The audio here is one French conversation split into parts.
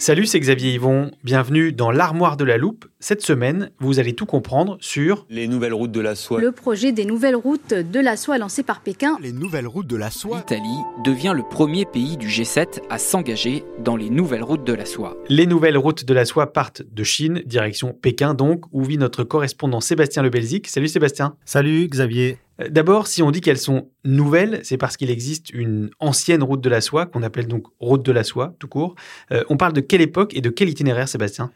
Salut, c'est Xavier Yvon. Bienvenue dans l'armoire de la loupe. Cette semaine, vous allez tout comprendre sur Les nouvelles routes de la soie. Le projet des nouvelles routes de la soie lancé par Pékin. Les nouvelles routes de la soie. L'Italie devient le premier pays du G7 à s'engager dans les nouvelles routes de la soie. Les nouvelles routes de la soie partent de Chine, direction Pékin donc, où vit notre correspondant Sébastien Lebelzik. Salut Sébastien. Salut Xavier. D'abord, si on dit qu'elles sont nouvelles, c'est parce qu'il existe une ancienne route de la soie qu'on appelle donc route de la soie, tout court. Euh, on parle de quelle époque et de quel itinéraire, Sébastien?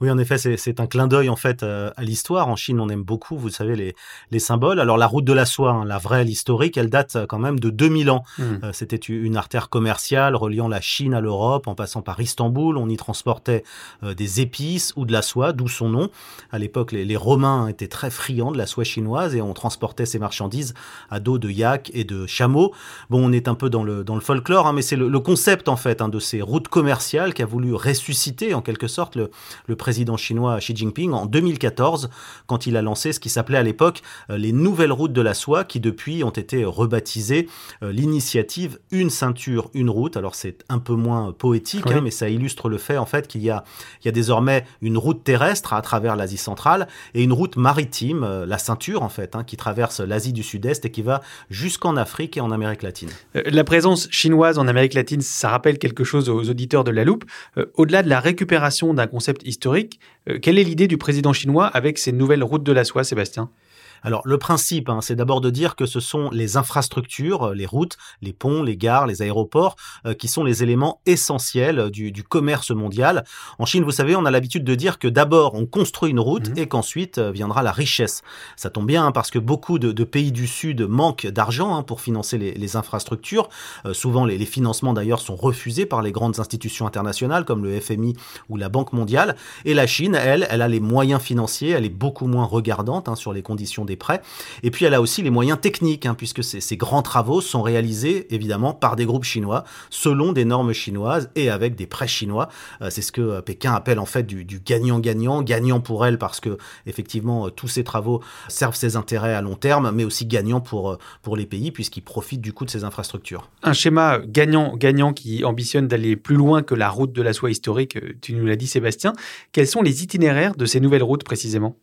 Oui, en effet, c'est- un clin d'œil en fait euh, à l'histoire. En Chine, on aime beaucoup, vous savez, les, les symboles. Alors la route de la soie, hein, la vraie, l'historique, elle date euh, quand même de 2000 ans. Hmm. Euh, C'était une artère commerciale reliant la Chine à l'Europe en passant par Istanbul. On y transportait euh, des épices ou de la soie, d'où son nom. À l'époque, les, les Romains étaient très friands de la soie chinoise et on transportait ces marchandises à dos de yak et de chameaux. Bon, on est un peu dans le, dans le folklore, hein, mais c'est le, le concept en fait hein, de ces routes commerciales qu'a voulu ressusciter en quelque sorte le, le président chinois Xi Jinping en 2014 quand il a lancé ce qui s'appelait à l'époque euh, les nouvelles routes de la soie qui depuis ont été rebaptisées euh, l'initiative Une ceinture, une route. Alors c'est un peu moins poétique, Oui. hein, mais ça illustre le fait en fait qu'il y a, il y a désormais une route terrestre à travers l'Asie centrale et une route maritime, euh, la ceinture en fait, hein, qui traverse l'Asie du Sud-Est et qui va jusqu'en Afrique et en Amérique latine. La présence chinoise en Amérique latine, ça rappelle quelque chose aux auditeurs de la loupe. Au-delà de la récupération d'un concept historique, euh, quelle est l'idée du président chinois avec ces nouvelles routes de la soie, Sébastien? Alors le principe, hein, c'est d'abord de dire que ce sont les infrastructures, euh, les routes, les ponts, les gares, les aéroports, euh, qui sont les éléments essentiels euh, du, du commerce mondial. En Chine, vous savez, on a l'habitude de dire que d'abord on construit une route Mhm. et qu'ensuite euh, viendra la richesse. Ça tombe bien hein, parce que beaucoup de, de pays du Sud manquent d'argent hein, pour financer les, les infrastructures. Euh, souvent, les, les financements d'ailleurs sont refusés par les grandes institutions internationales comme le FMI ou la Banque mondiale. Et la Chine, elle, elle a les moyens financiers, elle est beaucoup moins regardante sur les conditions des prêts. Et puis elle a aussi les moyens techniques, hein, puisque ces, grands travaux sont réalisés évidemment par des groupes chinois, selon des normes chinoises et avec des prêts chinois. Euh, C'est ce que euh, Pékin appelle en fait du gagnant-gagnant, gagnant pour elle parce que effectivement euh, tous ces travaux servent ses intérêts à long terme, mais aussi gagnant pour pour les pays puisqu'ils profitent du coup de ces infrastructures. Un schéma gagnant-gagnant qui ambitionne d'aller plus loin que la route de la soie historique, tu nous l'as dit Sébastien. Quels sont les itinéraires de ces nouvelles routes précisément?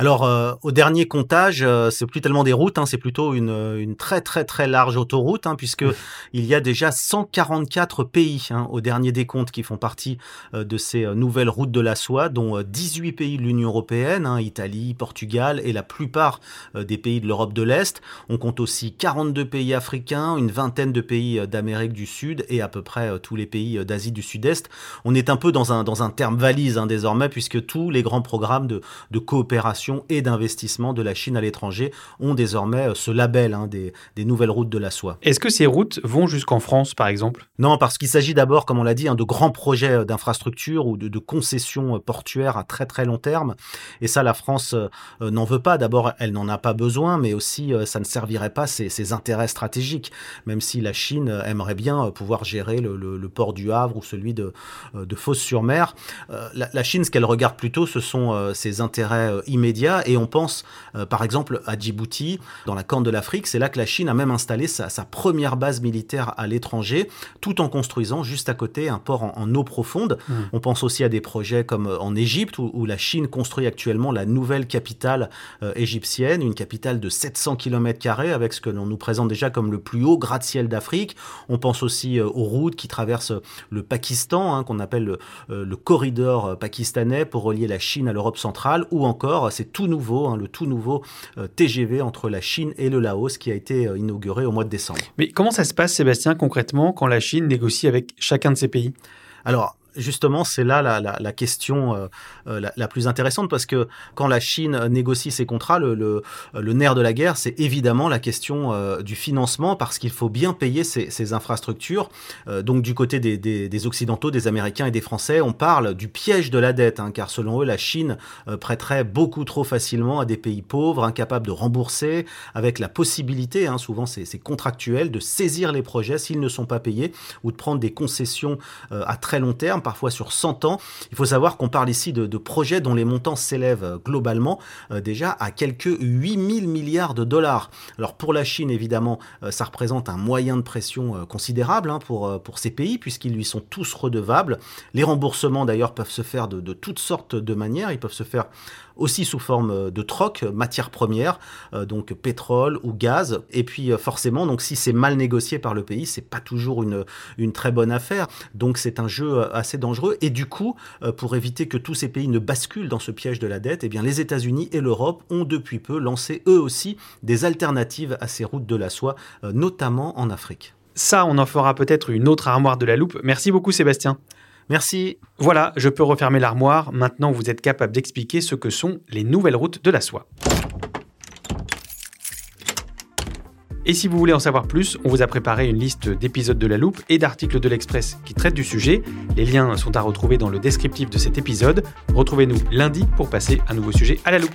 Alors, euh, au dernier comptage, euh, c'est plus tellement des routes, hein, c'est plutôt une, euh, une très très très large autoroute, hein, puisque il y a déjà 144 pays hein, au dernier décompte qui font partie euh, de ces nouvelles routes de la soie, dont euh, 18 pays de l'Union européenne, hein, Italie, Portugal et la plupart des pays de l'Europe de l'Est. On compte aussi 42 pays africains, une vingtaine de pays d'Amérique du Sud et à peu près tous les pays d'Asie du Sud-Est. On est un peu dans un, dans un terme valise hein, désormais, puisque tous les grands programmes de, de coopération et d'investissement de la Chine à l'étranger ont désormais euh, ce label hein, des, des nouvelles routes de la soie. Est-ce que ces routes vont jusqu'en France, par exemple? Non, parce qu'il s'agit d'abord, comme on l'a dit, hein, de grands projets euh, d'infrastructures ou de, de concessions euh, portuaires à très très long terme. Et ça, la France euh, n'en veut pas. D'abord, elle n'en a pas besoin, mais aussi, euh, ça ne servirait pas ses, ses intérêts stratégiques, même si la Chine aimerait bien pouvoir gérer le, le- le port du Havre ou celui de, de Fos-sur-Mer. Euh, la, la Chine, ce qu'elle regarde plutôt, ce sont ses intérêts immédiats Et on pense par exemple à Djibouti, dans la Corne de l'Afrique. C'est là que la Chine a même installé sa, première base militaire à l'étranger, tout en construisant juste à côté un port en, eau profonde. Mmh. On pense aussi à des projets comme en Égypte, où, la Chine construit actuellement la nouvelle capitale égyptienne, une capitale de 700 km avec ce que l'on nous présente déjà comme le plus haut gratte-ciel d'Afrique. On pense aussi aux routes qui traversent le Pakistan, hein, qu'on appelle le, corridor pakistanais pour relier la Chine à l'Europe centrale, ou encore, c'est tout nouveau, hein, le tout nouveau euh, TGV entre la Chine et le Laos qui a été euh, inauguré au mois de décembre. Mais comment ça se passe, Sébastien, concrètement, quand la Chine négocie avec chacun de ces pays? Alors, justement, c'est là la, question euh, euh, la, plus intéressante parce que quand la Chine négocie ses contrats, le, nerf de la guerre, c'est évidemment la question euh, du financement parce qu'il faut bien payer ces, infrastructures. donc du côté des, Occidentaux, des Américains et des Français, on parle du piège de la dette, hein, car selon eux, la Chine prêterait beaucoup trop facilement à des pays pauvres, incapables de rembourser, avec la possibilité, hein, souvent c'est contractuel, de saisir les projets s'ils ne sont pas payés ou de prendre des concessions à très long terme parfois sur 100 ans. Il faut savoir qu'on parle ici de, projets dont les montants s'élèvent euh, globalement euh, déjà à quelques 8000 milliards de dollars. Alors pour la Chine, évidemment, euh, ça représente un moyen de pression considérable hein, pour, ces pays, puisqu'ils lui sont tous redevables. Les remboursements, d'ailleurs, peuvent se faire de toutes sortes de manières. Ils peuvent se faire aussi sous forme euh, de troc, matières premières, euh, donc pétrole ou gaz. Et puis euh, forcément, si c'est mal négocié par le pays, c'est pas toujours une, une très bonne affaire. Donc c'est un jeu assez dangereux. Et du coup, pour éviter que tous ces pays ne basculent dans ce piège de la dette, eh bien les États-Unis et l'Europe ont depuis peu lancé eux aussi des alternatives à ces routes de la soie, notamment en Afrique. Ça, on en fera peut-être une autre armoire de la loupe. Merci beaucoup Sébastien. Merci. Voilà, je peux refermer l'armoire. Maintenant, vous êtes capable d'expliquer ce que sont les nouvelles routes de la soie. Et si vous voulez en savoir plus, on vous a préparé une liste d'épisodes de La Loupe et d'articles de l'Express qui traitent du sujet. Les liens sont à retrouver dans le descriptif de cet épisode. Retrouvez-nous lundi pour passer un nouveau sujet à la loupe.